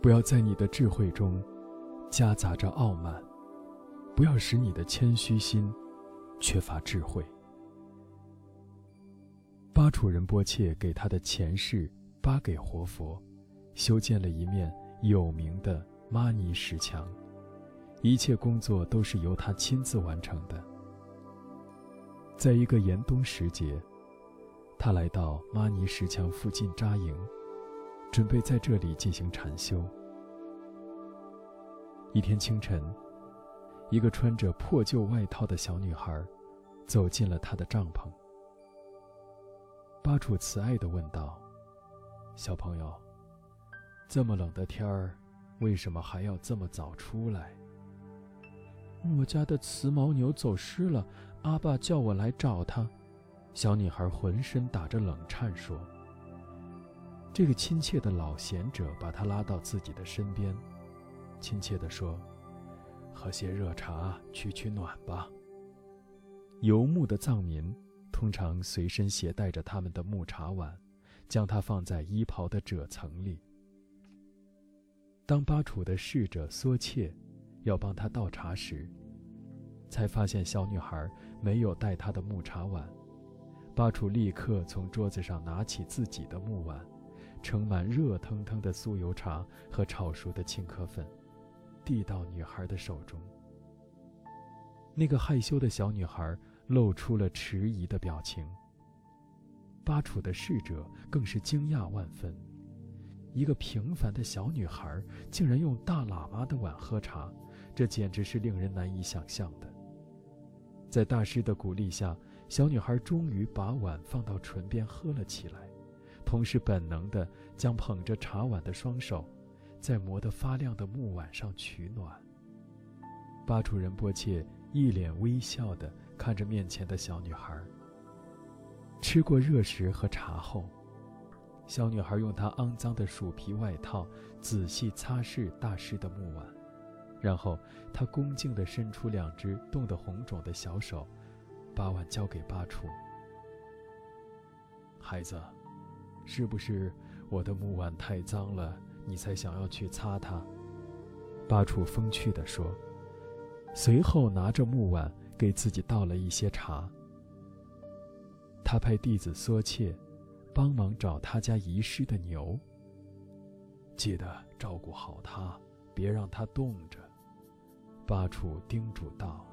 不要在你的智慧中夹杂着傲慢，不要使你的谦虚心缺乏智慧。巴楚仁波切给他的前世巴给活佛修建了一面有名的玛尼石墙，一切工作都是由他亲自完成的。在一个严冬时节，他来到玛尼石墙附近扎营，准备在这里进行禅修。一天清晨，一个穿着破旧外套的小女孩走进了他的帐篷。巴楚慈爱地问道：“小朋友，这么冷的天儿，为什么还要这么早出来？”我家的雌牦牛走失了，阿爸叫我来找它。小女孩浑身打着冷颤说：“这个亲切的老贤者把她拉到自己的身边，亲切地说：‘喝些热茶取取暖吧。’游牧的藏民。”通常随身携带着他们的木茶碗，将它放在衣袍的褶层里。当巴楚的侍者缩切，要帮他倒茶时，才发现小女孩没有带她的木茶碗。巴楚立刻从桌子上拿起自己的木碗，盛满热腾腾的酥油茶和炒熟的青稞粉，递到女孩的手中。那个害羞的小女孩。露出了迟疑的表情。巴楚的侍者更是惊讶万分，一个平凡的小女孩竟然用大喇嘛的碗喝茶，这简直是令人难以想象的。在大师的鼓励下，小女孩终于把碗放到唇边喝了起来，同时本能地将捧着茶碗的双手，在磨得发亮的木碗上取暖。巴楚仁波切一脸微笑地。看着面前的小女孩。吃过热食和茶后，小女孩用她肮脏的鼠皮外套仔细擦拭大师的木碗，然后她恭敬地伸出两只冻得红肿的小手，把碗交给巴楚。孩子，是不是我的木碗太脏了，你才想要去擦它？巴楚风趣地说，随后拿着木碗。给自己倒了一些茶。他派弟子缩切，帮忙找他家遗失的牛。记得照顾好它，别让它冻着。巴楚叮嘱道。